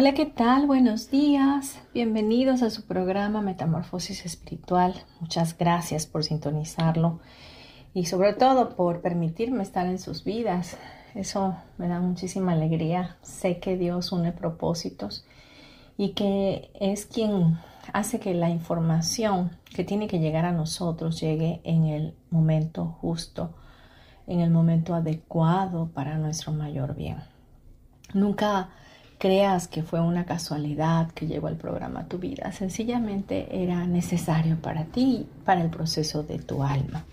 Hola, ¿qué tal? Buenos días. Bienvenidos a su programa Metamorfosis Espiritual. Muchas gracias por sintonizarlo y sobre todo por permitirme estar en sus vidas. Eso me da muchísima alegría. Sé que Dios une propósitos y que es quien hace que la información que tiene que llegar a nosotros llegue en el momento justo, en el momento adecuado para nuestro mayor bien. Nunca creas que fue una casualidad que llegó el programa tu vida. Sencillamente era necesario para ti, para el proceso de tu alma.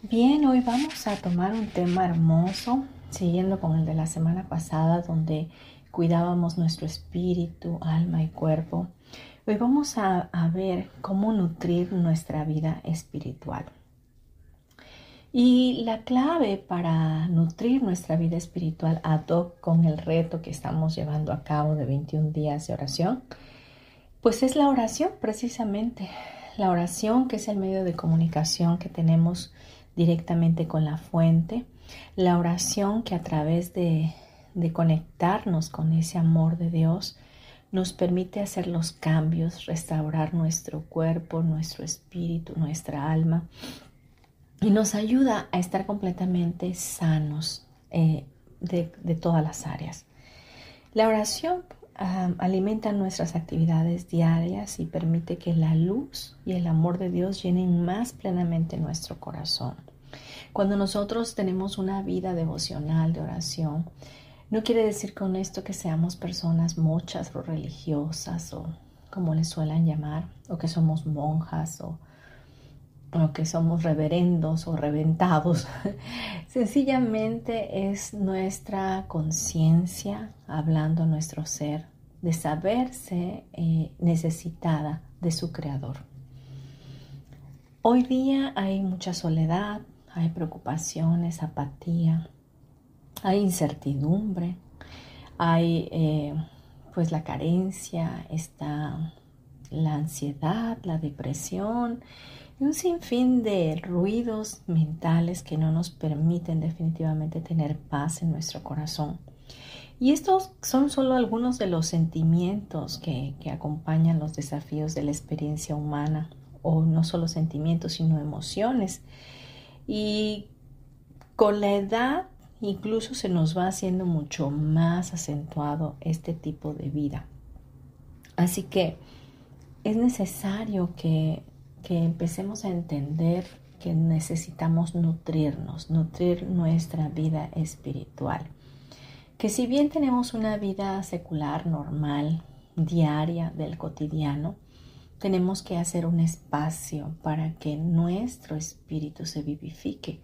Bien, hoy vamos a tomar un tema hermoso, siguiendo con el de la semana pasada, donde cuidábamos nuestro espíritu, alma y cuerpo. Hoy vamos a ver cómo nutrir nuestra vida espiritual. Y la clave para nutrir nuestra vida espiritual ad hoc con el reto que estamos llevando a cabo de 21 días de oración, pues es la oración precisamente. La oración que es el medio de comunicación que tenemos directamente con la fuente. La oración que a través de, de conectarnos con ese amor de Dios nos permite hacer los cambios, restaurar nuestro cuerpo, nuestro espíritu, nuestra alma y nos ayuda a estar completamente sanos eh, de, todas las áreas. La oración alimenta nuestras actividades diarias y permite que la luz y el amor de Dios llenen más plenamente nuestro corazón. Cuando nosotros tenemos una vida devocional de oración, no quiere decir con esto que seamos personas muchas o religiosas o como les suelen llamar, o que somos monjas o o que somos reverendos o reventados. Sencillamente es nuestra conciencia hablando nuestro ser de saberse eh, necesitada de su creador. Hoy día hay mucha soledad, hay preocupaciones, apatía, hay incertidumbre, hay eh, pues la carencia, está la ansiedad, la depresión un sinfín de ruidos mentales que no nos permiten definitivamente tener paz en nuestro corazón. Y estos son solo algunos de los sentimientos que, que acompañan los desafíos de la experiencia humana, o no solo sentimientos, sino emociones. Y con la edad incluso se nos va haciendo mucho más acentuado este tipo de vida. Así que es necesario que que empecemos a entender que necesitamos nutrirnos, nutrir nuestra vida espiritual. Que si bien tenemos una vida secular normal, diaria del cotidiano, tenemos que hacer un espacio para que nuestro espíritu se vivifique.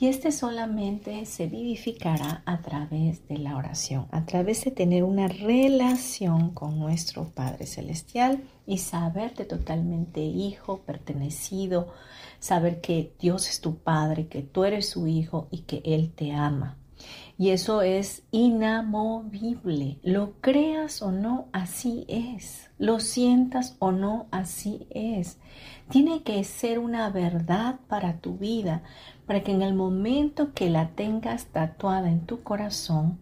Y este solamente se vivificará a través de la oración, a través de tener una relación con nuestro Padre Celestial y saberte totalmente hijo, pertenecido, saber que Dios es tu Padre, que tú eres su hijo y que Él te ama. Y eso es inamovible. Lo creas o no, así es. Lo sientas o no, así es. Tiene que ser una verdad para tu vida, para que en el momento que la tengas tatuada en tu corazón,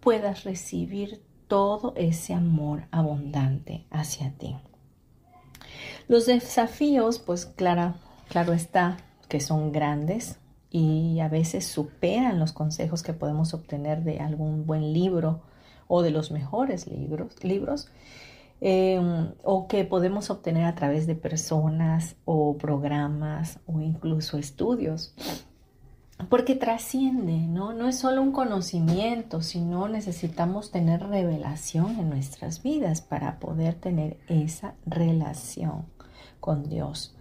puedas recibir todo ese amor abundante hacia ti. Los desafíos, pues claro, está que son grandes, y a veces superan los consejos que podemos obtener de algún buen libro o de los mejores libros. libros. em, o que podemos obtener a través de personas o programas o incluso estudios. Porque trasciende, ¿no? No es solo un conocimiento, sino necesitamos tener revelación en nuestras vidas para poder tener esa relación con Dios.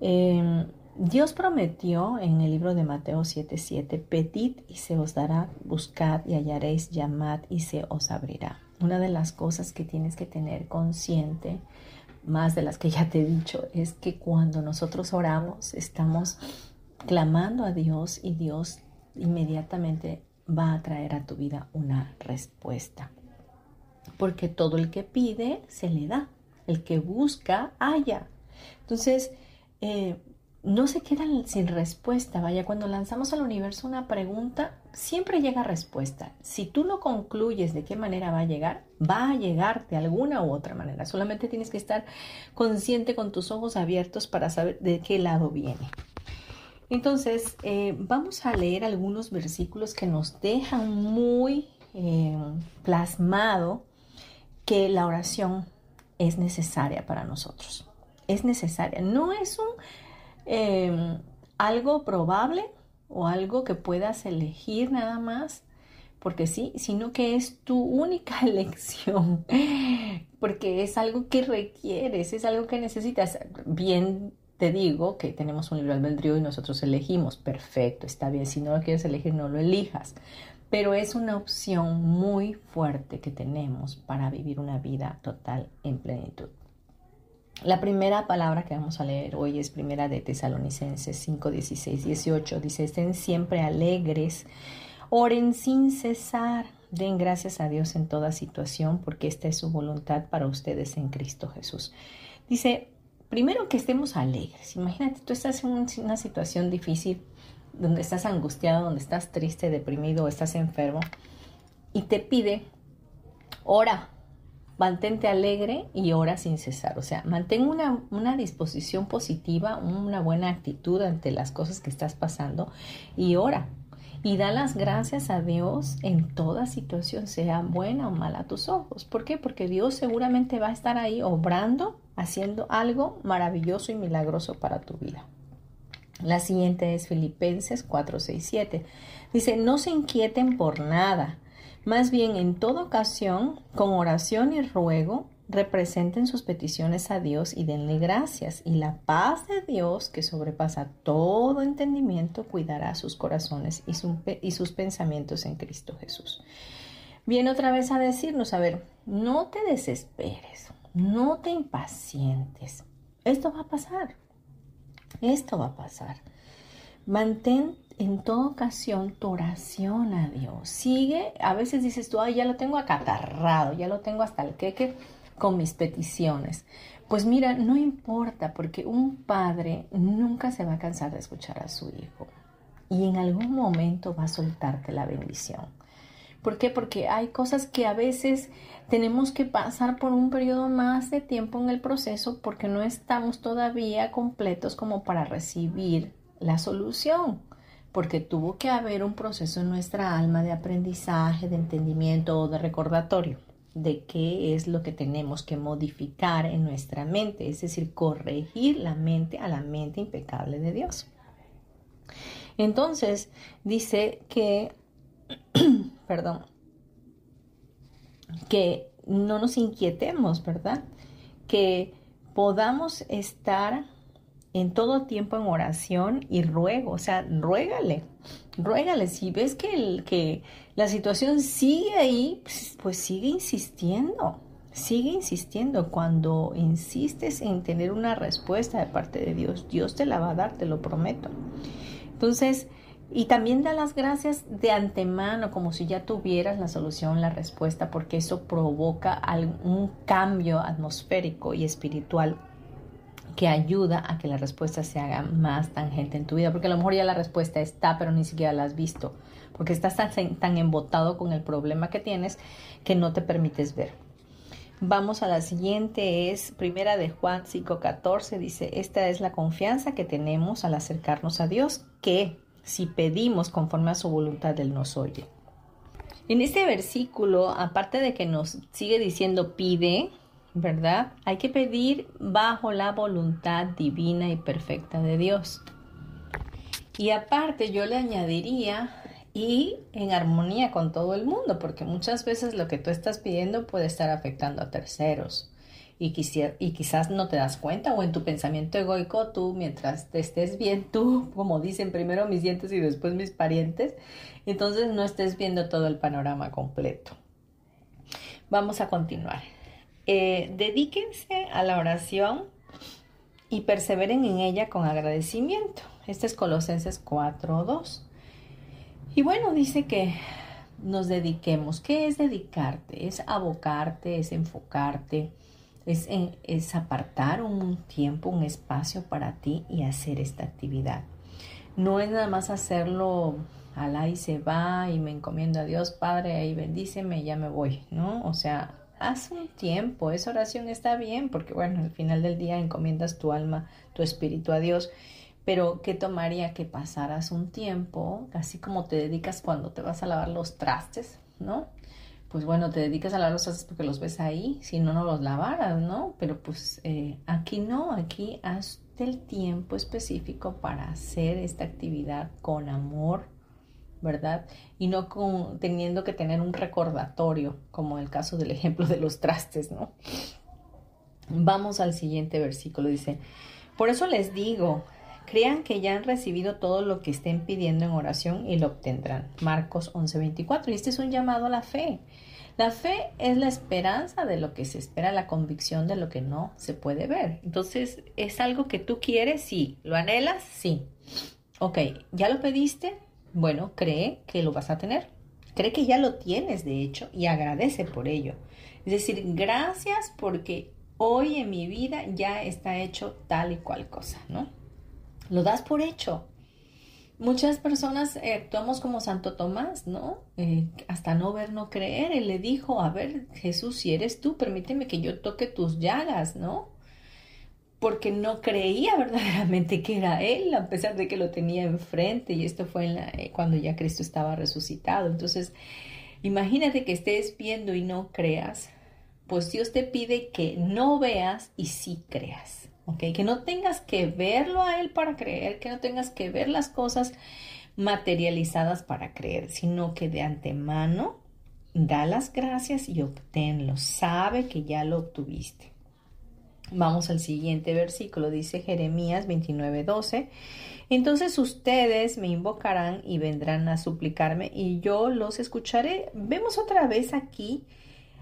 Em, Dios prometió en el libro de Mateo 7:7, pedid y se os dará, buscad y hallaréis, llamad y se os abrirá. Una de las cosas que tienes que tener consciente, más de las que ya te he dicho, es que cuando nosotros oramos estamos clamando a Dios y Dios inmediatamente va a traer a tu vida una respuesta. Porque todo el que pide se le da, el que busca halla. Entonces, eh, no se quedan sin respuesta. Vaya, cuando lanzamos al universo una pregunta, siempre llega respuesta. Si tú no concluyes de qué manera va a llegar, va a llegar de alguna u otra manera. Solamente tienes que estar consciente con tus ojos abiertos para saber de qué lado viene. Entonces, eh, vamos a leer algunos versículos que nos dejan muy eh, plasmado que la oración es necesaria para nosotros. Es necesaria. No es un Em, algo probable o algo que puedas elegir nada más, porque sí, sino que es tu única elección, porque es algo que requieres, es algo que necesitas. Bien te digo que tenemos un libre albedrío y nosotros elegimos, perfecto, está bien, si no lo quieres elegir, no lo elijas, pero es una opción muy fuerte que tenemos para vivir una vida total en plenitud. La primera palabra que vamos a leer hoy es primera de Tesalonicenses 5, 16, 18. Dice, estén siempre alegres, oren sin cesar, den gracias a Dios en toda situación, porque esta es su voluntad para ustedes en Cristo Jesús. Dice, primero que estemos alegres. Imagínate, tú estás en una situación difícil, donde estás angustiado, donde estás triste, deprimido, estás enfermo, y te pide, ora, mantente alegre y ora sin cesar. O sea, mantén una, una, disposición positiva, una buena actitud ante las cosas que estás pasando y ora. Y da las gracias a Dios en toda situación, sea buena o mala a tus ojos. ¿Por qué? Porque Dios seguramente va a estar ahí obrando, haciendo algo maravilloso y milagroso para tu vida. La siguiente es Filipenses 4, 6, 7. Dice, no se inquieten por nada más bien, en toda ocasión, con oración y ruego, representen sus peticiones a Dios y denle gracias. Y la paz de Dios, que sobrepasa todo entendimiento, cuidará sus corazones y, sus pensamientos en Cristo Jesús. Viene otra vez a decirnos, a ver, no te desesperes, no te impacientes. Esto va a pasar. Esto va a pasar. Mantén en toda ocasión tu oración a Dios. Sigue, a veces dices tú, ay, ya lo tengo acatarrado, ya lo tengo hasta el queque con mis peticiones. Pues mira, no importa, porque un padre nunca se va a cansar de escuchar a su hijo y en algún momento va a soltarte la bendición. ¿Por qué? Porque hay cosas que a veces tenemos que pasar por un periodo más de tiempo en el proceso porque no estamos todavía completos como para recibir la solución porque tuvo que haber un proceso en nuestra alma de aprendizaje, de entendimiento o de recordatorio de qué es lo que tenemos que modificar en nuestra mente, es decir, corregir la mente a la mente impecable de Dios. Entonces, dice que, perdón, que no nos inquietemos, ¿verdad? Que podamos estar en todo tiempo en oración y ruego, o sea, ruégale, ruégale. Si ves que, el, que la situación sigue ahí, pues, pues sigue insistiendo, sigue insistiendo. Cuando insistes en tener una respuesta de parte de Dios, Dios te la va a dar, te lo prometo. Entonces, y también da las gracias de antemano, como si ya tuvieras la solución, la respuesta, porque eso provoca algún cambio atmosférico y espiritual que ayuda a que la respuesta se haga más tangente en tu vida, porque a lo mejor ya la respuesta está, pero ni siquiera la has visto, porque estás tan, embotado con el problema que tienes que no te permites ver. Vamos a la siguiente, es primera de Juan 5:14, dice, esta es la confianza que tenemos al acercarnos a Dios, que si pedimos conforme a su voluntad, Él nos oye. En este versículo, aparte de que nos sigue diciendo pide, ¿verdad? Hay que pedir bajo la voluntad divina y perfecta de Dios. Y aparte yo le añadiría y en armonía con todo el mundo, porque muchas veces lo que tú estás pidiendo puede estar afectando a terceros y, y quizás no te das cuenta o en tu pensamiento egoico tú mientras te estés bien tú, como dicen primero mis dientes y después mis parientes, entonces no estés viendo todo el panorama completo. Vamos a continuar. Eh, dedíquense a la oración y perseveren en ella con agradecimiento. Este es Colosenses 4.2. Y bueno, dice que nos dediquemos. ¿Qué es dedicarte? Es abocarte, es enfocarte, es, es apartar un tiempo, un espacio para ti y hacer esta actividad. No es nada más hacerlo al y se va y me encomiendo a Dios, Padre, ahí bendíceme y ya me voy, ¿no? O sea, haz un tiempo, esa oración está bien, porque bueno, al final del día encomiendas tu alma, tu espíritu a Dios, pero ¿qué tomaría que pasaras un tiempo, así como te dedicas cuando te vas a lavar los trastes, ¿no? Pues bueno, te dedicas a lavar los trastes porque los ves ahí, si no, no los lavaras, ¿no? Pero pues eh, aquí no, aquí haz el tiempo específico para hacer esta actividad con amor, ¿verdad? Y no con, teniendo que tener un recordatorio, como el caso del ejemplo de los trastes, ¿no? Vamos al siguiente versículo, dice, por eso les digo, crean que ya han recibido todo lo que estén pidiendo en oración y lo obtendrán. Marcos 11:24, y este es un llamado a la fe. La fe es la esperanza de lo que se espera, la convicción de lo que no se puede ver. Entonces, ¿es algo que tú quieres? Sí. ¿Lo anhelas? Sí. Ok, ¿ya lo pediste? Bueno, cree que lo vas a tener. Cree que ya lo tienes, de hecho, y agradece por ello. Es decir, gracias porque hoy en mi vida ya está hecho tal y cual cosa, ¿no? Lo das por hecho. Muchas personas eh, actuamos como Santo Tomás, ¿no? Eh, hasta no ver, no creer. Él le dijo, a ver, Jesús, si eres tú, permíteme que yo toque tus llagas, ¿no? Porque no creía verdaderamente que era Él, a pesar de que lo tenía enfrente, y esto fue eh, cuando ya Cristo estaba resucitado. Entonces, imagínate que estés viendo y no creas, pues Dios te pide que no veas y sí creas, ¿ok? Que no tengas que verlo a Él para creer, que no tengas que ver las cosas materializadas para creer, sino que de antemano da las gracias y obténlo, sabe que ya lo obtuviste. Vamos al siguiente versículo, dice Jeremías 29:12. Entonces ustedes me invocarán y vendrán a suplicarme y yo los escucharé. Vemos otra vez aquí,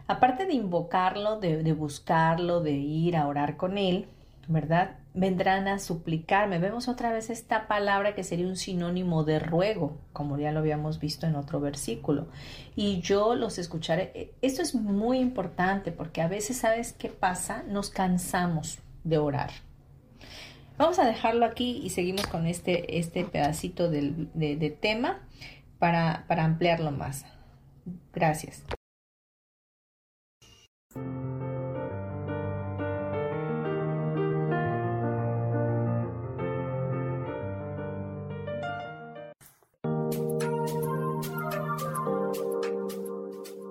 aparte de invocarlo, de, de buscarlo, de ir a orar con él, ¿verdad? Vendrán a suplicarme. Vemos otra vez esta palabra que sería un sinónimo de ruego, como ya lo habíamos visto en otro versículo. Y yo los escucharé. E, esto es muy importante porque a veces, ¿sabes qué pasa? Nos cansamos de orar. Vamos a dejarlo aquí y seguimos con este, este pedacito de, de tema para, para ampliarlo más. Gracias.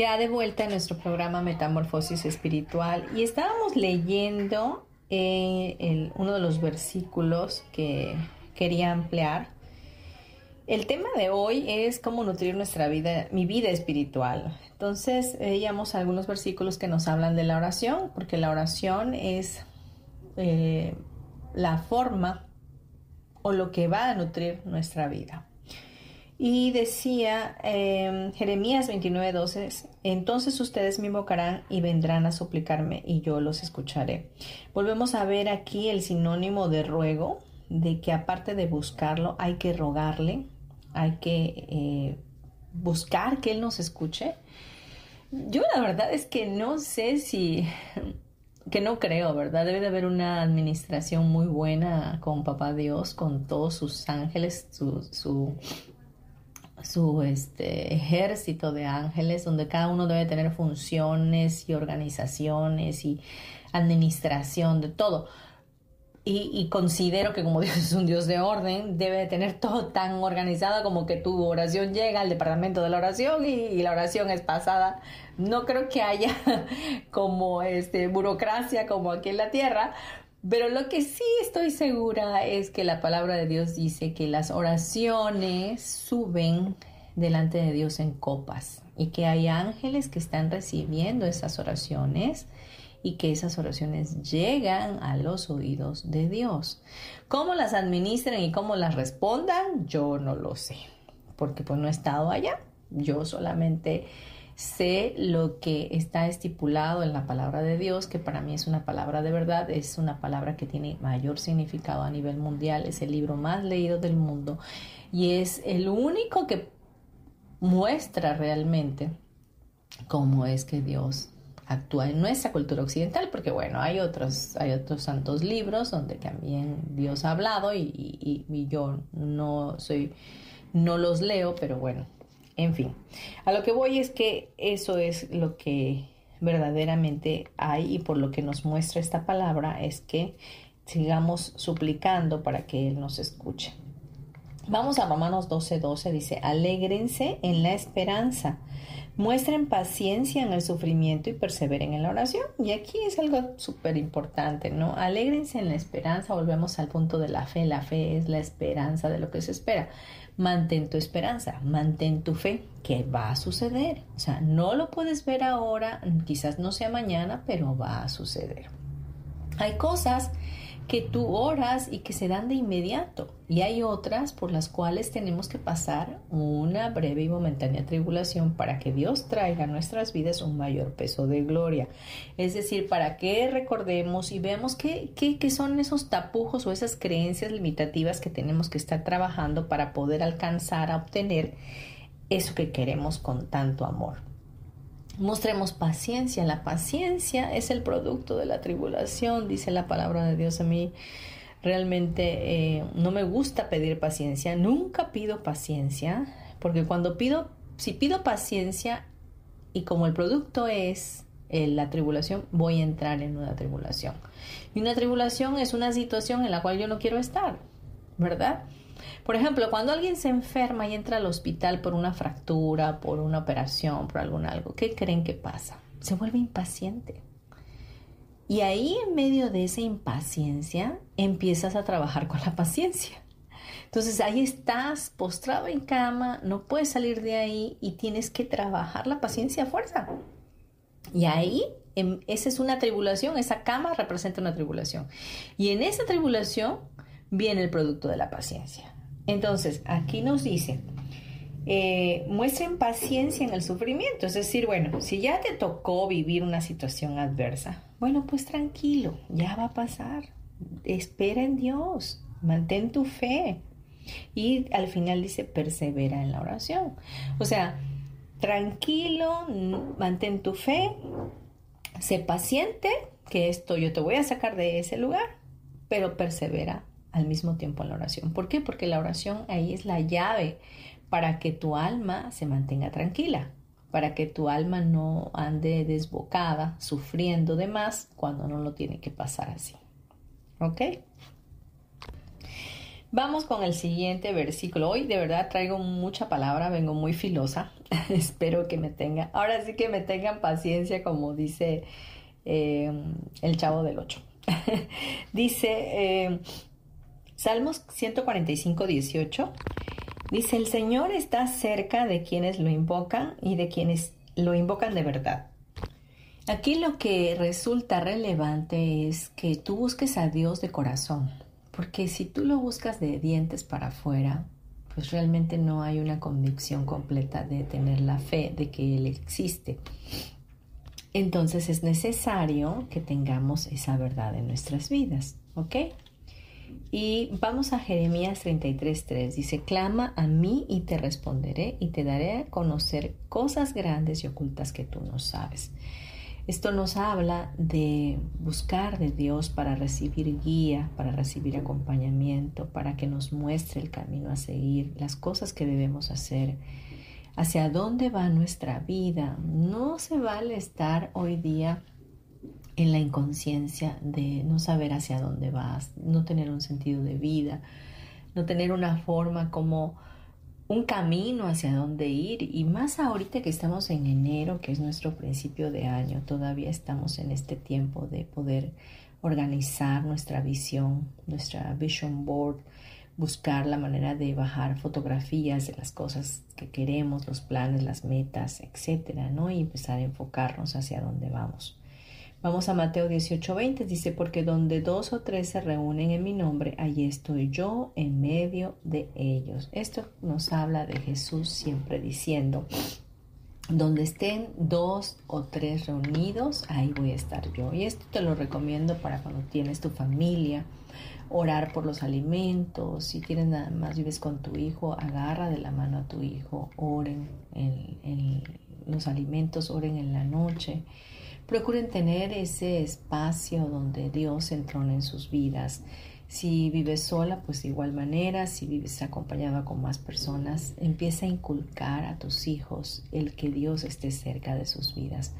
Ya de vuelta en nuestro programa Metamorfosis Espiritual y estábamos leyendo eh, uno de los versículos que quería ampliar el tema de hoy es cómo nutrir nuestra vida, mi vida espiritual. Entonces, veíamos algunos versículos que nos hablan de la oración, porque la oración es eh, la forma o lo que va a nutrir nuestra vida. Y decía eh, Jeremías 29:12, entonces ustedes me invocarán y vendrán a suplicarme y yo los escucharé. Volvemos a ver aquí el sinónimo de ruego, de que aparte de buscarlo hay que rogarle, hay que eh, buscar que Él nos escuche. Yo la verdad es que no sé si, que no creo, ¿verdad? Debe de haber una administración muy buena con Papá Dios, con todos sus ángeles, su, su este, ejército de ángeles, donde cada uno debe tener funciones y organizaciones y administración de todo y, considero que como Dios es un Dios de orden, debe tener todo tan organizado como que tu oración llega al departamento de la oración y, la oración es pasada. No creo que haya como este burocracia como aquí en la tierra, pero lo que sí estoy segura es que la palabra de Dios dice que las oraciones suben delante de Dios en copas y que hay ángeles que están recibiendo esas oraciones y que esas oraciones llegan a los oídos de Dios. ¿Cómo las administren y cómo las respondan? Yo no lo sé, porque pues no he estado allá. Yo solamente sé lo que está estipulado en la palabra de Dios, que para mí es una palabra de verdad, es una palabra que tiene mayor significado a nivel mundial, es el libro más leído del mundo y es el único que muestra realmente cómo es que Dios actúa en nuestra cultura occidental, porque bueno, hay otros, hay otros santos libros donde también Dios ha hablado y, yo no soy, no los leo, pero bueno, en fin, a lo que voy es que eso es lo que verdaderamente hay y por lo que nos muestra esta palabra es que sigamos suplicando para que Él nos escuche. Vamos a Romanos 12:12, 12, dice, alégrense en la esperanza muestren paciencia en el sufrimiento y perseveren en la oración. Y aquí es algo súper importante, ¿no? Alégrense en la esperanza, volvemos al punto de la fe. La fe es la esperanza de lo que se espera. Mantén tu esperanza, mantén tu fe, que va a suceder. O sea, no lo puedes ver ahora, quizás no sea mañana, pero va a suceder. Hay cosas que tú oras y que se dan de inmediato. Y hay otras por las cuales tenemos que pasar una breve y momentánea tribulación para que Dios traiga a nuestras vidas un mayor peso de gloria. Es decir, para que recordemos y veamos qué, qué son esos tapujos o esas creencias limitativas que tenemos que estar trabajando para poder alcanzar a obtener eso que queremos con tanto amor. Mostremos paciencia. La paciencia es el producto de la tribulación, dice la palabra de Dios a mí. Realmente eh, no me gusta pedir paciencia, nunca pido paciencia, porque cuando pido, si pido paciencia y como el producto es eh, la tribulación, voy a entrar en una tribulación. Y una tribulación es una situación en la cual yo no quiero estar, ¿verdad? Por ejemplo, cuando alguien se enferma y entra al hospital por una fractura, por una operación, por algún algo, ¿qué creen que pasa? Se vuelve impaciente. Y ahí en medio de esa impaciencia empiezas a trabajar con la paciencia. Entonces ahí estás postrado en cama, no puedes salir de ahí y tienes que trabajar la paciencia a fuerza. Y ahí em, esa es una tribulación, esa cama representa una tribulación. Y en esa tribulación viene el producto de la paciencia. Entonces, aquí nos dice, eh, muestren paciencia en el sufrimiento. Es decir, bueno, si ya te tocó vivir una situación adversa, bueno, pues tranquilo, ya va a pasar. Espera en Dios, mantén tu fe. Y al final dice, persevera en la oración. O sea, tranquilo, mantén tu fe, sé paciente, que esto yo te voy a sacar de ese lugar, pero persevera al mismo tiempo en la oración. ¿Por qué? Porque la oración ahí es la llave para que tu alma se mantenga tranquila. para que tu alma no ande desbocada, sufriendo de más cuando no lo tiene que pasar así. ¿Ok? Vamos con el siguiente versículo. Hoy de verdad traigo mucha palabra, vengo muy filosa. Espero que me tengan, ahora sí que me tengan paciencia, como dice eh, el chavo del 8. dice eh, Salmos 145, 18. Dice, el Señor está cerca de quienes lo invocan y de quienes lo invocan de verdad. Aquí lo que resulta relevante es que tú busques a Dios de corazón, porque si tú lo buscas de dientes para afuera, pues realmente no hay una convicción completa de tener la fe de que Él existe. Entonces es necesario que tengamos esa verdad en nuestras vidas, ¿ok? Y vamos a Jeremías 33:3. Dice, clama a mí y te responderé y te daré a conocer cosas grandes y ocultas que tú no sabes. Esto nos habla de buscar de Dios para recibir guía, para recibir acompañamiento, para que nos muestre el camino a seguir, las cosas que debemos hacer, hacia dónde va nuestra vida. No se vale estar hoy día en la inconsciencia de no saber hacia dónde vas, no tener un sentido de vida, no tener una forma como un camino hacia dónde ir y más ahorita que estamos en enero, que es nuestro principio de año, todavía estamos en este tiempo de poder organizar nuestra visión, nuestra vision board, buscar la manera de bajar fotografías de las cosas que queremos, los planes, las metas, etcétera, ¿no? Y empezar a enfocarnos hacia dónde vamos. Vamos a Mateo 18:20, dice, porque donde dos o tres se reúnen en mi nombre, allí estoy yo en medio de ellos. Esto nos habla de Jesús siempre diciendo, donde estén dos o tres reunidos, ahí voy a estar yo. Y esto te lo recomiendo para cuando tienes tu familia, orar por los alimentos, si tienes nada más, vives con tu hijo, agarra de la mano a tu hijo, oren en los alimentos, oren en la noche Procuren tener ese espacio donde Dios entrone en sus vidas. Si vives sola, pues de igual manera, si vives acompañada con más personas, empieza a inculcar a tus hijos el que Dios esté cerca de sus vidas.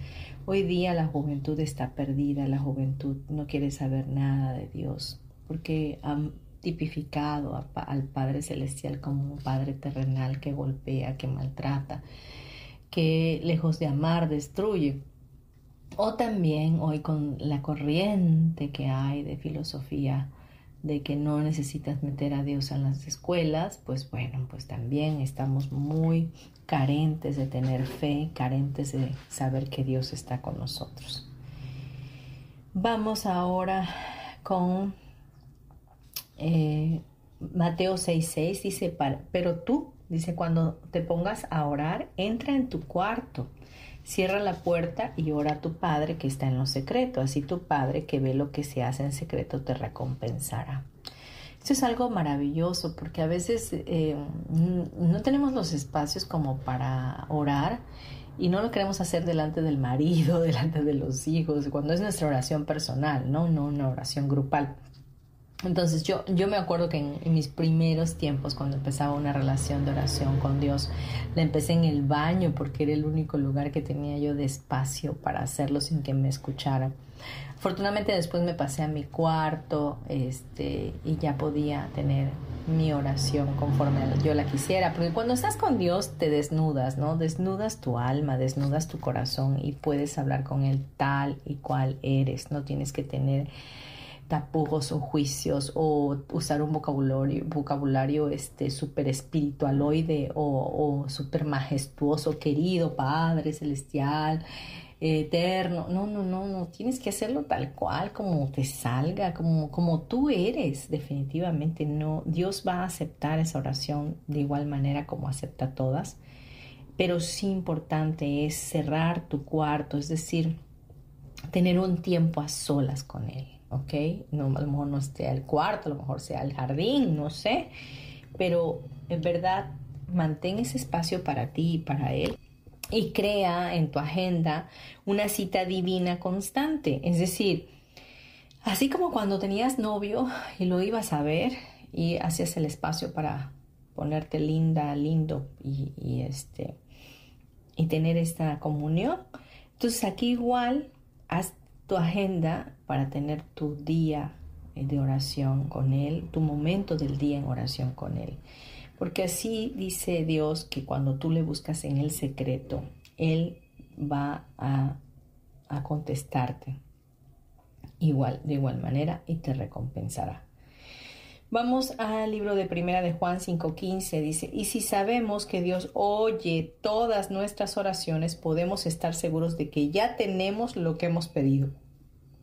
Hoy día la juventud está perdida, la juventud no quiere saber nada de Dios, porque han tipificado al Padre Celestial como un Padre terrenal que golpea, que maltrata, que lejos de amar destruye. O también hoy con la corriente que hay de filosofía de que no necesitas meter a Dios en las escuelas, pues bueno, pues también estamos muy carentes de tener fe, carentes de saber que Dios está con nosotros. Vamos ahora con eh, Mateo 6:6, dice, pero tú, dice, cuando te pongas a orar, entra en tu cuarto Cierra la puerta y ora a tu Padre que está en lo secreto. Así tu Padre que ve lo que se hace en secreto te recompensará. Esto es algo maravilloso porque a veces eh, no tenemos los espacios como para orar y no lo queremos hacer delante del marido, delante de los hijos, cuando es nuestra oración personal, no, no una oración grupal. Entonces yo, yo me acuerdo que en, mis primeros tiempos, cuando empezaba una relación de oración con Dios, la empecé en el baño porque era el único lugar que tenía yo de espacio para hacerlo sin que me escucharan. Afortunadamente después me pasé a mi cuarto este, y ya podía tener mi oración conforme yo la quisiera, porque cuando estás con Dios te desnudas, ¿no? Desnudas tu alma, desnudas tu corazón y puedes hablar con Él tal y cual eres, no tienes que tener tapujos o juicios o usar un vocabulario, vocabulario este, súper espiritualoide o, o súper majestuoso, querido Padre Celestial, eterno. No, no, no, no. Tienes que hacerlo tal cual, como te salga, como, como tú eres. Definitivamente no. Dios va a aceptar esa oración de igual manera como acepta todas. Pero sí importante es cerrar tu cuarto, es decir, tener un tiempo a solas con Él ¿ok? No, a lo mejor no esté al cuarto, a lo mejor sea al jardín, no sé, pero en verdad mantén ese espacio para ti y para él y crea en tu agenda una cita divina constante, es decir, así como cuando tenías novio y lo ibas a ver y hacías el espacio para ponerte linda, lindo y, y este y tener esta comunión. Entonces aquí igual haz tu agenda para tener tu día de oración con Él, tu momento del día en oración con Él. Porque así dice Dios que cuando tú le buscas en el secreto, Él va a, a contestarte igual, de igual manera y te recompensará. Vamos al libro de Primera de Juan 5:15, dice, y si sabemos que Dios oye todas nuestras oraciones, podemos estar seguros de que ya tenemos lo que hemos pedido.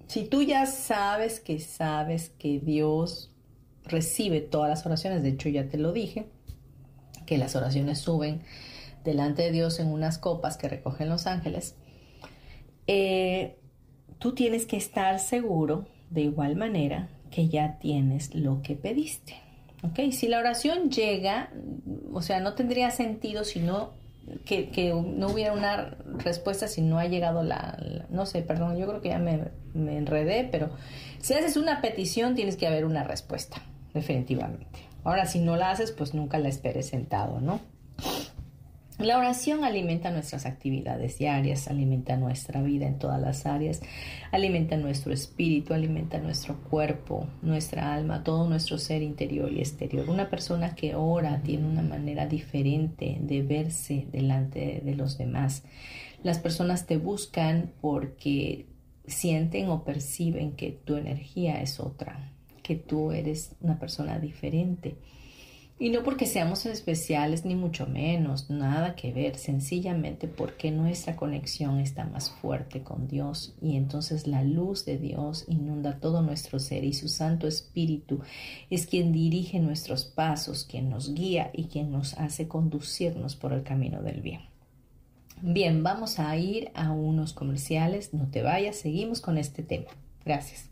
Si tú ya sabes que sabes que Dios recibe todas las oraciones, de hecho ya te lo dije, que las oraciones suben delante de Dios en unas copas que recogen los ángeles, eh, tú tienes que estar seguro de igual manera que ya tienes lo que pediste. ¿Ok? Si la oración llega, o sea, no tendría sentido si no, que, no hubiera una respuesta si no ha llegado la, no sé, perdón, yo creo que ya me, me enredé, pero si haces una petición tienes que haber una respuesta, definitivamente. Ahora, si no la haces, pues nunca la esperes sentado, ¿no? La oración alimenta nuestras actividades diarias, alimenta nuestra vida en todas las áreas, alimenta nuestro espíritu, alimenta nuestro cuerpo, nuestra alma, todo nuestro ser interior y exterior. Una persona que ora tiene una manera diferente de verse delante de los demás. Las personas te buscan porque sienten o perciben que tu energía es otra, que tú eres una persona diferente. Y no porque seamos especiales, ni mucho menos, nada que ver, sencillamente porque nuestra conexión está más fuerte con Dios y entonces la luz de Dios inunda todo nuestro ser y su Santo Espíritu es quien dirige nuestros pasos, quien nos guía y quien nos hace conducirnos por el camino del bien. Bien, vamos a ir a unos comerciales, no te vayas, seguimos con este tema. Gracias.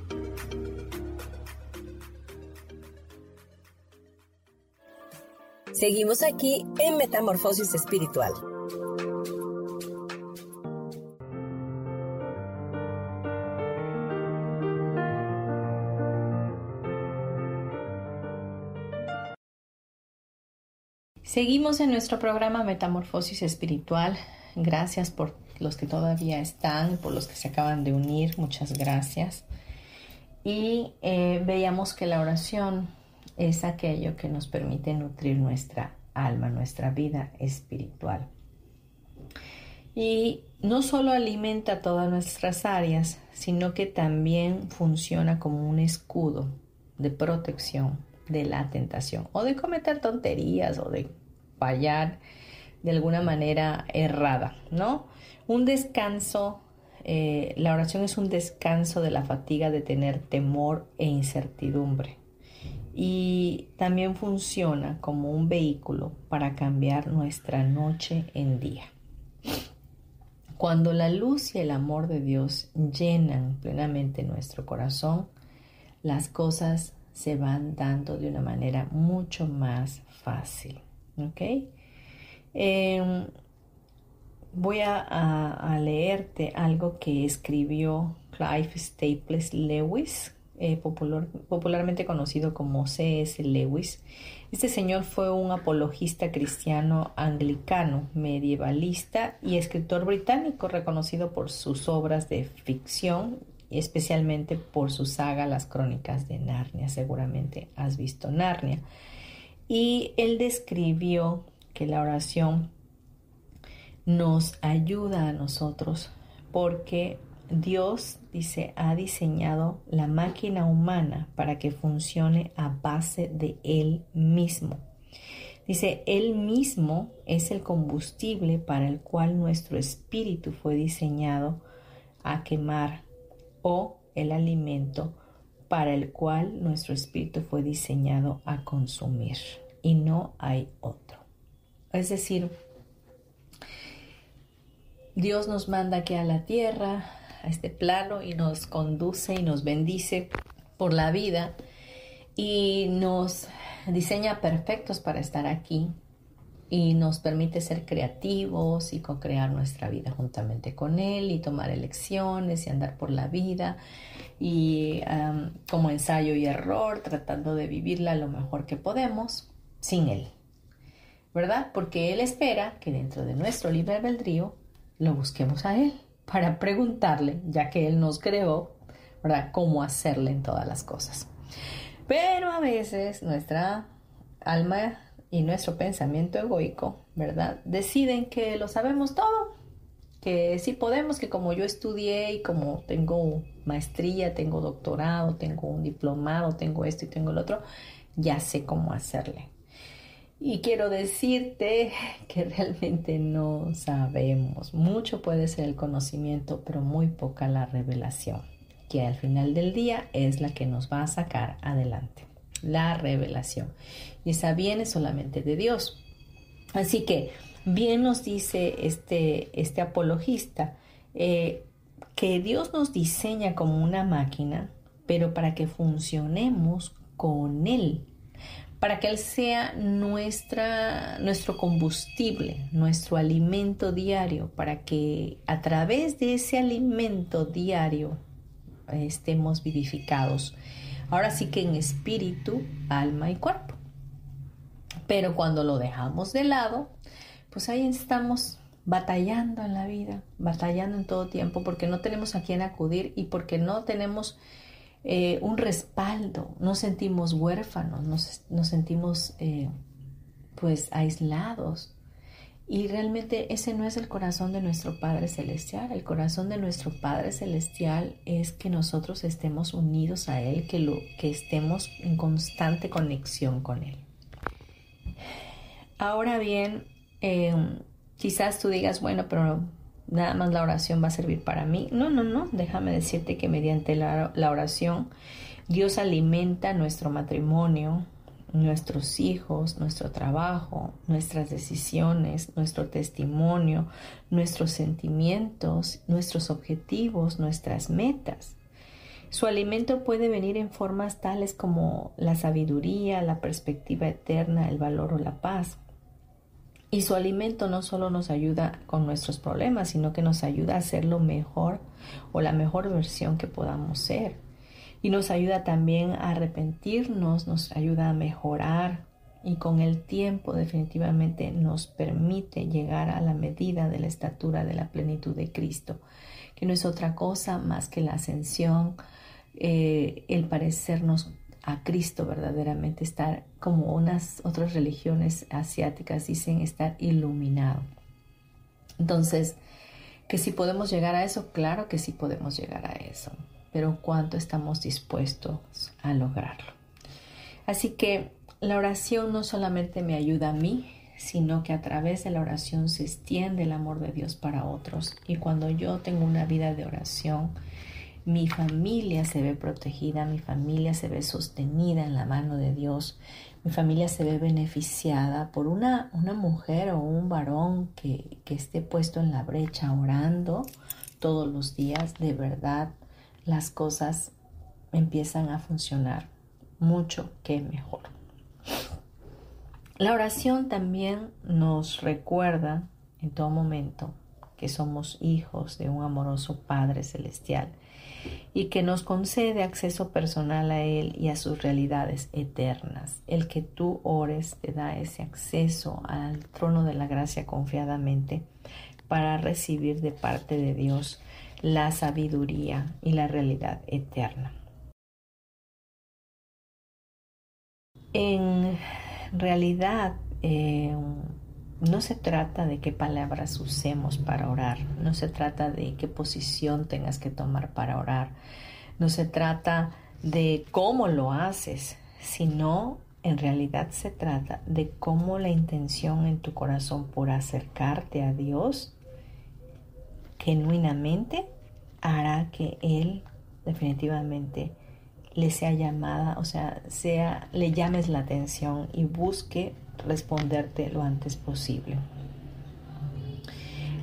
Seguimos aquí en Metamorfosis Espiritual. Seguimos en nuestro programa Metamorfosis Espiritual. Gracias por los que todavía están, por los que se acaban de unir. Muchas gracias. Y eh, veíamos que la oración es aquello que nos permite nutrir nuestra alma, nuestra vida espiritual. Y no solo alimenta todas nuestras áreas, sino que también funciona como un escudo de protección de la tentación o de cometer tonterías o de fallar de alguna manera errada, ¿no? Un descanso, eh, la oración es un descanso de la fatiga de tener temor e incertidumbre y también funciona como un vehículo para cambiar nuestra noche en día. Cuando la luz y el amor de Dios llenan plenamente nuestro corazón, las cosas se van dando de una manera mucho más fácil. ¿Ok? Em, voy a, leerte algo que escribió Clive Staples Lewis. Eh, popular, popularmente conocido como C.S. Lewis. Este señor fue un apologista cristiano anglicano, medievalista y escritor británico reconocido por sus obras de ficción especialmente por su saga Las Crónicas de Narnia. Seguramente has visto Narnia. Y él describió que la oración nos ayuda a nosotros porque Dios, dice, ha diseñado la máquina humana para que funcione a base de Él mismo. Dice, Él mismo es el combustible para el cual nuestro espíritu fue diseñado a quemar o el alimento para el cual nuestro espíritu fue diseñado a consumir y no hay otro. Es decir, Dios nos manda aquí a la tierra a este plano y nos conduce y nos bendice por la vida y nos diseña perfectos para estar aquí y nos permite ser creativos y co-crear nuestra vida juntamente con Él y tomar elecciones y andar por la vida y como ensayo y error tratando de vivirla lo mejor que podemos sin Él, ¿verdad? Porque Él espera que dentro de nuestro libre albedrío lo busquemos a Él para preguntarle, ya que Él nos creó, ¿verdad?, cómo hacerle en todas las cosas. Pero a veces nuestra alma y nuestro pensamiento egoico, ¿verdad?, deciden que lo sabemos todo, que sí podemos, que como yo estudié y como tengo maestría, tengo doctorado, tengo un diplomado, tengo esto y tengo el otro, ya sé cómo hacerle. Y quiero decirte que realmente no sabemos. Mucho puede ser el conocimiento, pero muy poca la revelación, que al final del día es la que nos va a sacar adelante. La revelación. Y esa viene solamente de Dios. Así que bien nos dice este, este apologista eh, que Dios nos diseña como una máquina, pero para que funcionemos con Él para que Él sea nuestra, nuestro combustible, nuestro alimento diario, para que a través de ese alimento diario eh, estemos vivificados. Ahora sí que en espíritu, alma y cuerpo. Pero cuando lo dejamos de lado, pues ahí estamos batallando en la vida, batallando en todo tiempo, porque no tenemos a quién acudir y porque no tenemos eh, un respaldo, nos sentimos huérfanos, nos, sentimos eh, pues aislados. Y realmente ese no es el corazón de nuestro Padre Celestial. El corazón de nuestro Padre Celestial es que nosotros estemos unidos a Él, que, lo, que estemos en constante conexión con Él. Ahora bien, eh, quizás tú digas, bueno, pero nada más la oración va a servir para mí. No, no, no, déjame decirte que mediante la, oración Dios alimenta nuestro matrimonio, nuestros hijos, nuestro trabajo, nuestras decisiones, nuestro testimonio, nuestros sentimientos, nuestros objetivos, nuestras metas. Su alimento puede venir en formas tales como la sabiduría, la perspectiva eterna, el valor o la paz. Y su alimento no solo nos ayuda con nuestros problemas, sino que nos ayuda a ser lo mejor o la mejor versión que podamos ser. Y nos ayuda también a arrepentirnos, nos ayuda a mejorar y con el tiempo definitivamente nos permite llegar a la medida de la estatura de la plenitud de Cristo, que no es otra cosa más que la ascensión, eh, el parecernos a Cristo verdaderamente, estar como unas otras religiones asiáticas dicen estar iluminado. Entonces, que si podemos llegar a eso, claro que sí podemos llegar a eso, pero cuánto estamos dispuestos a lograrlo. Así que la oración no solamente me ayuda a mí, sino que a través de la oración se extiende el amor de Dios para otros. Y cuando yo tengo una vida de oración, mi familia se ve protegida, mi familia se ve sostenida en la mano de Dios, mi familia se ve beneficiada por una, una mujer o un varón que, que esté puesto en la brecha orando todos los días, de verdad las cosas empiezan a funcionar mucho que mejor. La oración también nos recuerda en todo momento que somos hijos de un amoroso Padre Celestial y que nos concede acceso personal a Él y a sus realidades eternas. El que tú ores te da ese acceso al trono de la gracia confiadamente para recibir de parte de Dios la sabiduría y la realidad eterna. En realidad, eh, no se trata de qué palabras usemos para orar, no se trata de qué posición tengas que tomar para orar, no se trata de cómo lo haces, sino en realidad se trata de cómo la intención en tu corazón por acercarte a Dios genuinamente hará que Él definitivamente le sea llamada, o sea, sea, le llames la atención y busque responderte lo antes posible.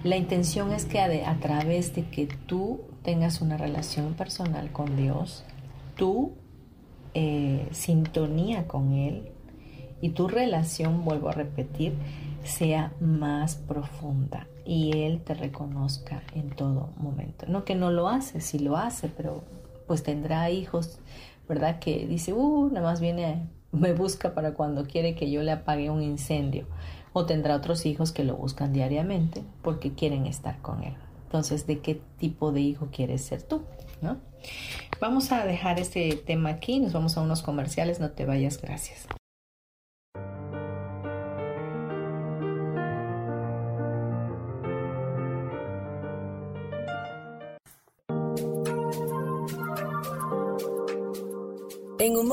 La intención es que a, través de que tú tengas una relación personal con Dios, tu eh, sintonía con Él y tu relación, vuelvo a repetir, sea más profunda y Él te reconozca en todo momento. No que no lo hace, sí lo hace, pero pues tendrá hijos, ¿verdad? Que dice, uh, nada más viene, me busca para cuando quiere que yo le apague un incendio. O tendrá otros hijos que lo buscan diariamente porque quieren estar con él. Entonces, ¿de qué tipo de hijo quieres ser tú? ¿No? Vamos a dejar este tema aquí, nos vamos a unos comerciales, no te vayas, gracias.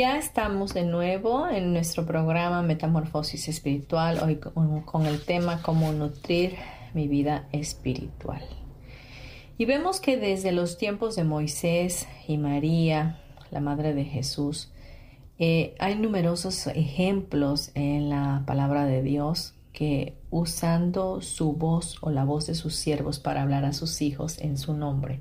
Ya estamos de nuevo en nuestro programa Metamorfosis Espiritual, hoy con, el tema cómo nutrir mi vida espiritual. Y vemos que desde los tiempos de Moisés y María, la Madre de Jesús, eh, hay numerosos ejemplos en la palabra de Dios que usando su voz o la voz de sus siervos para hablar a sus hijos en su nombre,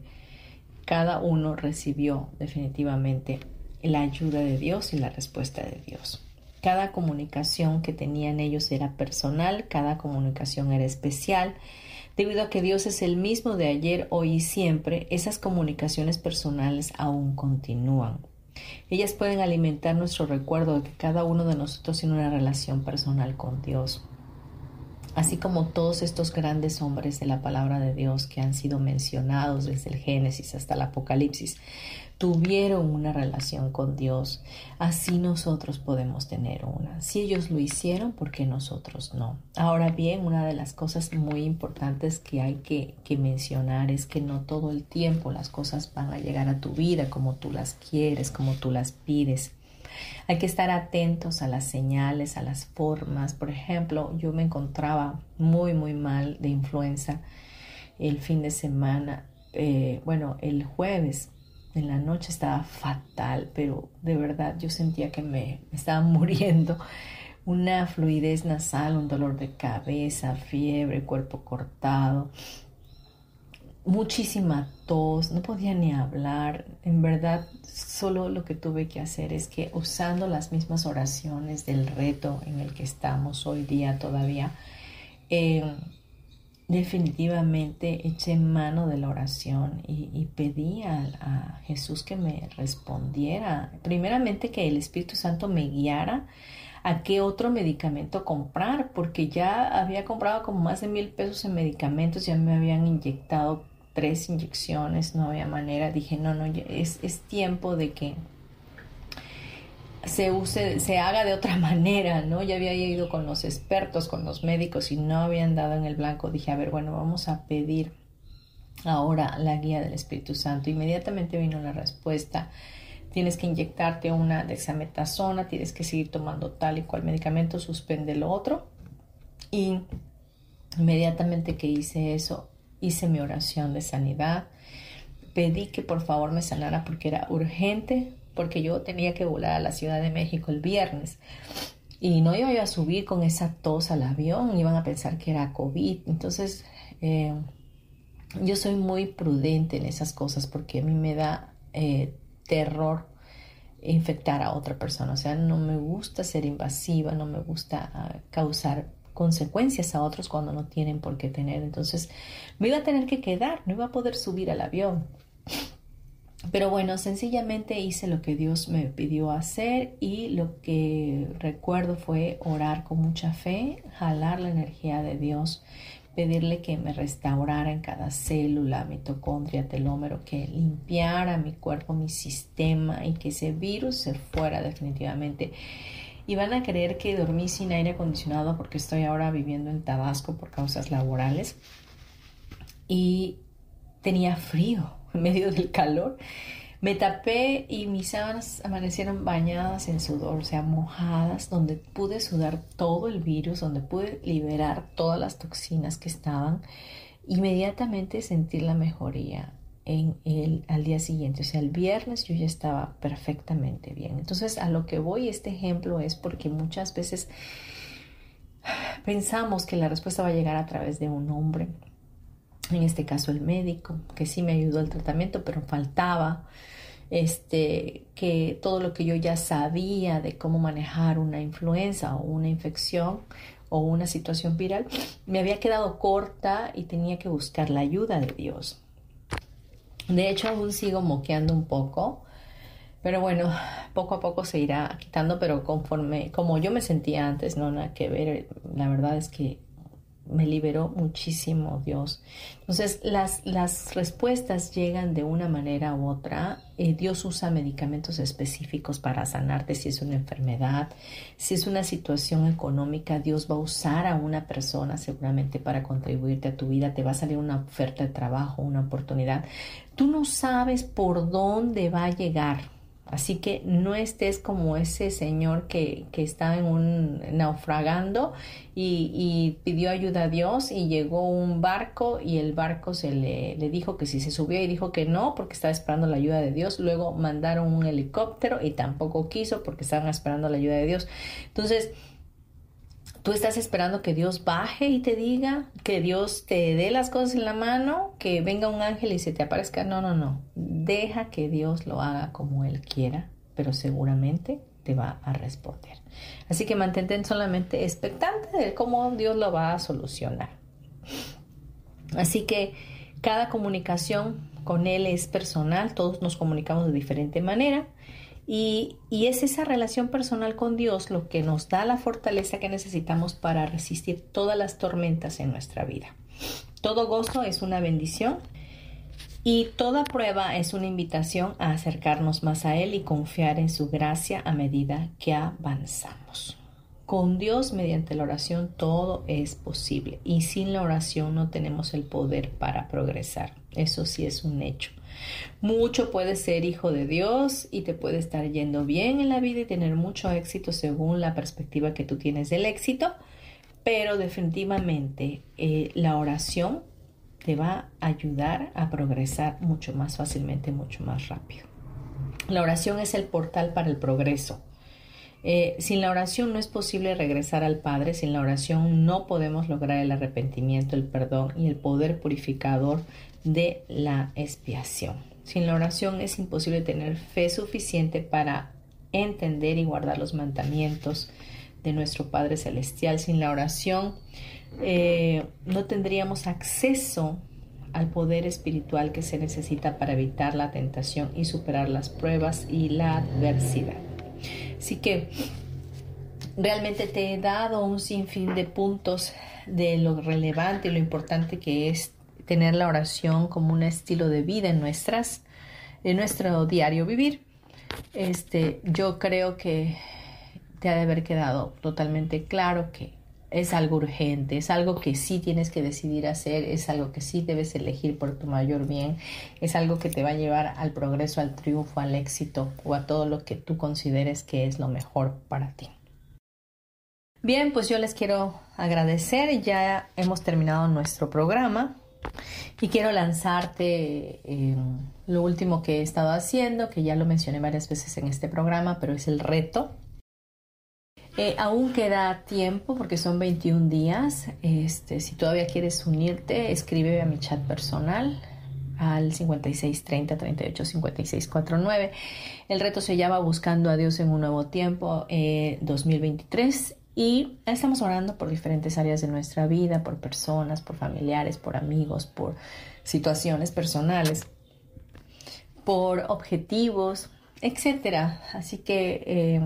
cada uno recibió definitivamente la ayuda de Dios y la respuesta de Dios. Cada comunicación que tenían ellos era personal, cada comunicación era especial. Debido a que Dios es el mismo de ayer, hoy y siempre, esas comunicaciones personales aún continúan. Ellas pueden alimentar nuestro recuerdo de que cada uno de nosotros tiene una relación personal con Dios. Así como todos estos grandes hombres de la palabra de Dios que han sido mencionados desde el Génesis hasta el Apocalipsis, tuvieron una relación con Dios, así nosotros podemos tener una. Si ellos lo hicieron, ¿por qué nosotros no? Ahora bien, una de las cosas muy importantes que hay que, mencionar es que no todo el tiempo las cosas van a llegar a tu vida como tú las quieres, como tú las pides. Hay que estar atentos a las señales, a las formas. Por ejemplo, yo me encontraba muy, muy mal de influenza el fin de semana. Eh, bueno, el jueves en la noche estaba fatal, pero de verdad yo sentía que me, estaba muriendo. Una fluidez nasal, un dolor de cabeza, fiebre, cuerpo cortado, muchísima tos, no podía ni hablar. En verdad, solo lo que tuve que hacer es que usando las mismas oraciones del reto en el que estamos hoy día todavía, eh, definitivamente eché mano de la oración y, pedí a, Jesús que me respondiera. Primeramente que el Espíritu Santo me guiara a qué otro medicamento comprar, porque ya había comprado como más de mil pesos en medicamentos, ya me habían inyectado tres inyecciones, no había manera. Dije, no, no, es, es tiempo de que se use, se haga de otra manera, ¿no? Ya había ido con los expertos, con los médicos y no habían dado en el blanco. Dije, a ver, bueno, vamos a pedir ahora la guía del Espíritu Santo. Inmediatamente vino la respuesta. Tienes que inyectarte una dexametasona, tienes que seguir tomando tal y cual medicamento, suspende lo otro. Y inmediatamente que hice eso, hice mi oración de sanidad. Pedí que por favor me sanara porque era urgente, porque yo tenía que volar a la Ciudad de México el viernes. Y no iba yo a subir con esa tos al avión, iban a pensar que era COVID. Entonces, eh, yo soy muy prudente en esas cosas porque a mí me da eh, terror infectar a otra persona. O sea, no me gusta ser invasiva, no me gusta ah, causar consecuencias a otros cuando no tienen por qué tener. Entonces, me iba a tener que quedar, no iba a poder subir al avión. Pero bueno, sencillamente hice lo que Dios me pidió hacer y lo que recuerdo fue orar con mucha fe, jalar la energía de Dios pedirle que me restaurara en cada célula, mitocondria, telómero, que limpiara mi cuerpo, mi sistema y que ese virus se fuera definitivamente. Y van a creer que dormí sin aire acondicionado porque estoy ahora viviendo en Tabasco por causas laborales. Y tenía frío en medio del calor. Me tapé y mis sábanas amanecieron bañadas en sudor, o sea, mojadas, donde pude sudar todo el virus, donde pude liberar todas las toxinas que estaban. Inmediatamente sentir la mejoría en el, al día siguiente, o sea, el viernes yo ya estaba perfectamente bien. Entonces, a lo que voy este ejemplo es porque muchas veces pensamos que la respuesta va a llegar a través de un hombre, en este caso el médico, que sí me ayudó al tratamiento, pero faltaba este, que todo lo que yo ya sabía de cómo manejar una influenza o una infección o una situación viral, me había quedado corta y tenía que buscar la ayuda de Dios. De hecho, aún sigo moqueando un poco, pero bueno, poco a poco se irá quitando, pero conforme, como yo me sentía antes, no nada que ver, la verdad es que me liberó muchísimo Dios. Entonces, las, las respuestas llegan de una manera u otra. Eh, Dios usa medicamentos específicos para sanarte si es una enfermedad, si es una situación económica, Dios va a usar a una persona seguramente para contribuirte a tu vida, te va a salir una oferta de trabajo, una oportunidad. Tú no sabes por dónde va a llegar Así que no estés como ese señor que, que está en un naufragando y, pidió ayuda a Dios y llegó un barco y el barco se le, le, dijo que si se subió y dijo que no porque estaba esperando la ayuda de Dios. Luego mandaron un helicóptero y tampoco quiso porque estaban esperando la ayuda de Dios. Entonces, Tú estás esperando que Dios baje y te diga, que Dios te dé las cosas en la mano, que venga un ángel y se te aparezca. No, no, no. Deja que Dios lo haga como Él quiera, pero seguramente te va a responder. Así que mantente solamente expectante de cómo Dios lo va a solucionar. Así que cada comunicación con Él es personal, todos nos comunicamos de diferente manera y, es esa relación personal con Dios lo que nos da la fortaleza que necesitamos para resistir todas las tormentas en nuestra vida. Todo gozo es una bendición y toda prueba es una invitación a acercarnos más a Él y confiar en su gracia a medida que avanzamos. Con Dios mediante la oración todo es posible y sin la oración no tenemos el poder para progresar. Eso sí es un hecho. Mucho puedes ser hijo de Dios y te puede estar yendo bien en la vida y tener mucho éxito según la perspectiva que tú tienes del éxito, pero definitivamente eh, la oración te va a ayudar a progresar mucho más fácilmente, mucho más rápido. La oración es el portal para el progreso. Eh, sin la oración no es posible regresar al Padre, sin la oración no podemos lograr el arrepentimiento, el perdón y el poder purificador de la expiación. Sin la oración es imposible tener fe suficiente para entender y guardar los mandamientos de nuestro Padre Celestial. Sin la oración eh, no tendríamos acceso al poder espiritual que se necesita para evitar la tentación y superar las pruebas y la adversidad. Así que realmente te he dado un sinfín de puntos de lo relevante y lo importante que es tener la oración como un estilo de vida en nuestras, en nuestro diario vivir. Este, yo creo que te ha de haber quedado totalmente claro que es algo urgente, es algo que sí tienes que decidir hacer, es algo que sí debes elegir por tu mayor bien, es algo que te va a llevar al progreso, al triunfo, al éxito o a todo lo que tú consideres que es lo mejor para ti. Bien, pues yo les quiero agradecer, ya hemos terminado nuestro programa y quiero lanzarte eh, lo último que he estado haciendo, que ya lo mencioné varias veces en este programa, pero es el reto eh, aún queda tiempo porque son 21 días. Este, si todavía quieres unirte, escribe a mi chat personal al 56 30 38 56 49. El reto se llama Buscando a Dios en un nuevo tiempo 2023 eh, y estamos orando por diferentes áreas de nuestra vida, por personas, por familiares, por amigos, por situaciones personales, por objetivos, etcétera. Así que eh,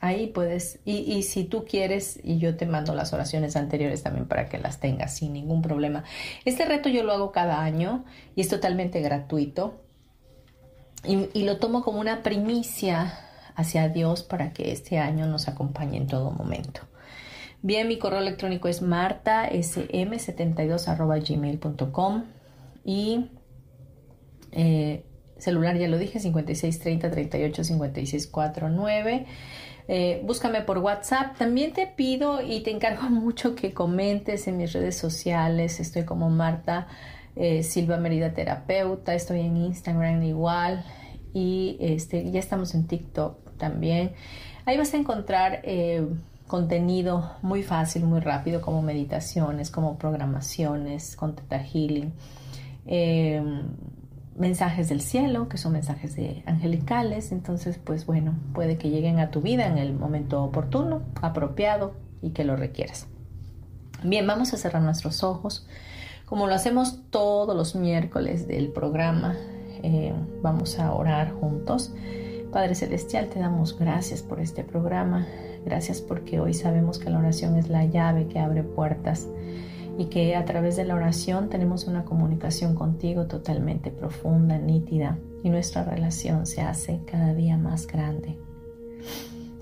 Ahí puedes, y, si tú quieres, y yo te mando las oraciones anteriores también para que las tengas sin ningún problema. Este reto yo lo hago cada año y es totalmente gratuito. Y, lo tomo como una primicia hacia Dios para que este año nos acompañe en todo momento. Bien, mi correo electrónico es martasm72.gmail.com y eh, celular ya lo dije, 5630 38 56 49. Eh, búscame por WhatsApp. También te pido y te encargo mucho que comentes en mis redes sociales. Estoy como Marta eh, Silva Merida Terapeuta. Estoy en Instagram igual. Y este, ya estamos en TikTok también. Ahí vas a encontrar eh, contenido muy fácil, muy rápido, como meditaciones, como programaciones, con Teta Healing mensajes del cielo, que son mensajes de angelicales, entonces pues bueno, puede que lleguen a tu vida en el momento oportuno, apropiado y que lo requieras. Bien, vamos a cerrar nuestros ojos, como lo hacemos todos los miércoles del programa, eh, vamos a orar juntos. Padre Celestial, te damos gracias por este programa, gracias porque hoy sabemos que la oración es la llave que abre puertas y que a través de la oración tenemos una comunicación contigo totalmente profunda, nítida y nuestra relación se hace cada día más grande.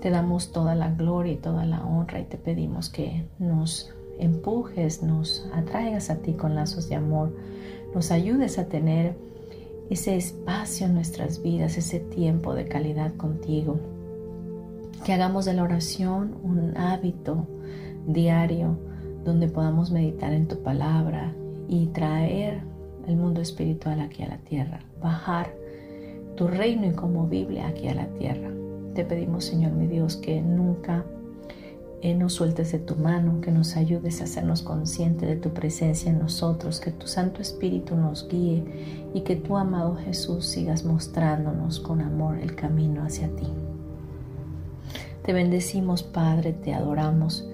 Te damos toda la gloria y toda la honra y te pedimos que nos empujes, nos atraigas a ti con lazos de amor, nos ayudes a tener ese espacio en nuestras vidas, ese tiempo de calidad contigo. Que hagamos de la oración un hábito diario donde podamos meditar en tu palabra y traer el mundo espiritual aquí a la tierra, bajar tu reino y como Biblia aquí a la tierra. Te pedimos, Señor mi Dios, que nunca eh, nos sueltes de tu mano, que nos ayudes a hacernos conscientes de tu presencia en nosotros, que tu Santo Espíritu nos guíe y que tu amado Jesús sigas mostrándonos con amor el camino hacia ti. Te bendecimos, Padre, te adoramos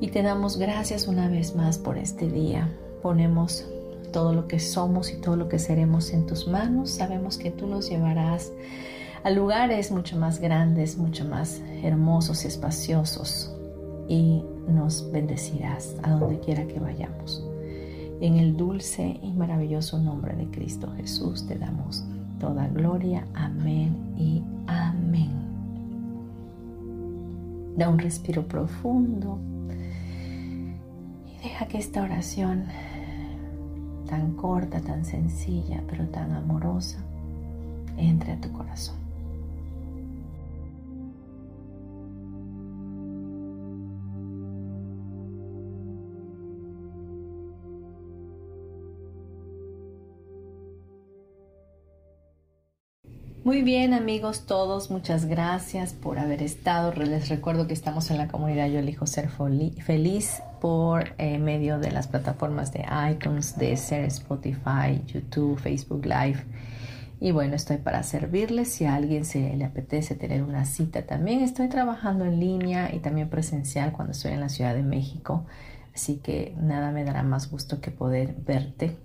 y te damos gracias una vez más por este día. Ponemos todo lo que somos y todo lo que seremos en tus manos. Sabemos que tú nos llevarás a lugares mucho más grandes, mucho más hermosos y espaciosos y nos bendecirás a donde quiera que vayamos. En el dulce y maravilloso nombre de Cristo Jesús te damos toda gloria. Amén y amén. Da un respiro profundo Deja que esta oración tan corta, tan sencilla, pero tan amorosa, entre a tu corazón. Muy bien amigos todos, muchas gracias por haber estado. Les recuerdo que estamos en la comunidad Yo elijo ser feliz por eh, medio de las plataformas de iTunes, de ser Spotify, YouTube, Facebook Live. Y bueno, estoy para servirles. Si a alguien se le apetece tener una cita también, estoy trabajando en línea y también presencial cuando estoy en la Ciudad de México. Así que nada me dará más gusto que poder verte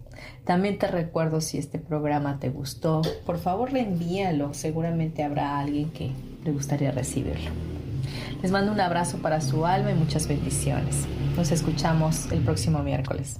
también te recuerdo si este programa te gustó, por favor reenvíalo, seguramente habrá alguien que le gustaría recibirlo. Les mando un abrazo para su alma y muchas bendiciones. Nos escuchamos el próximo miércoles.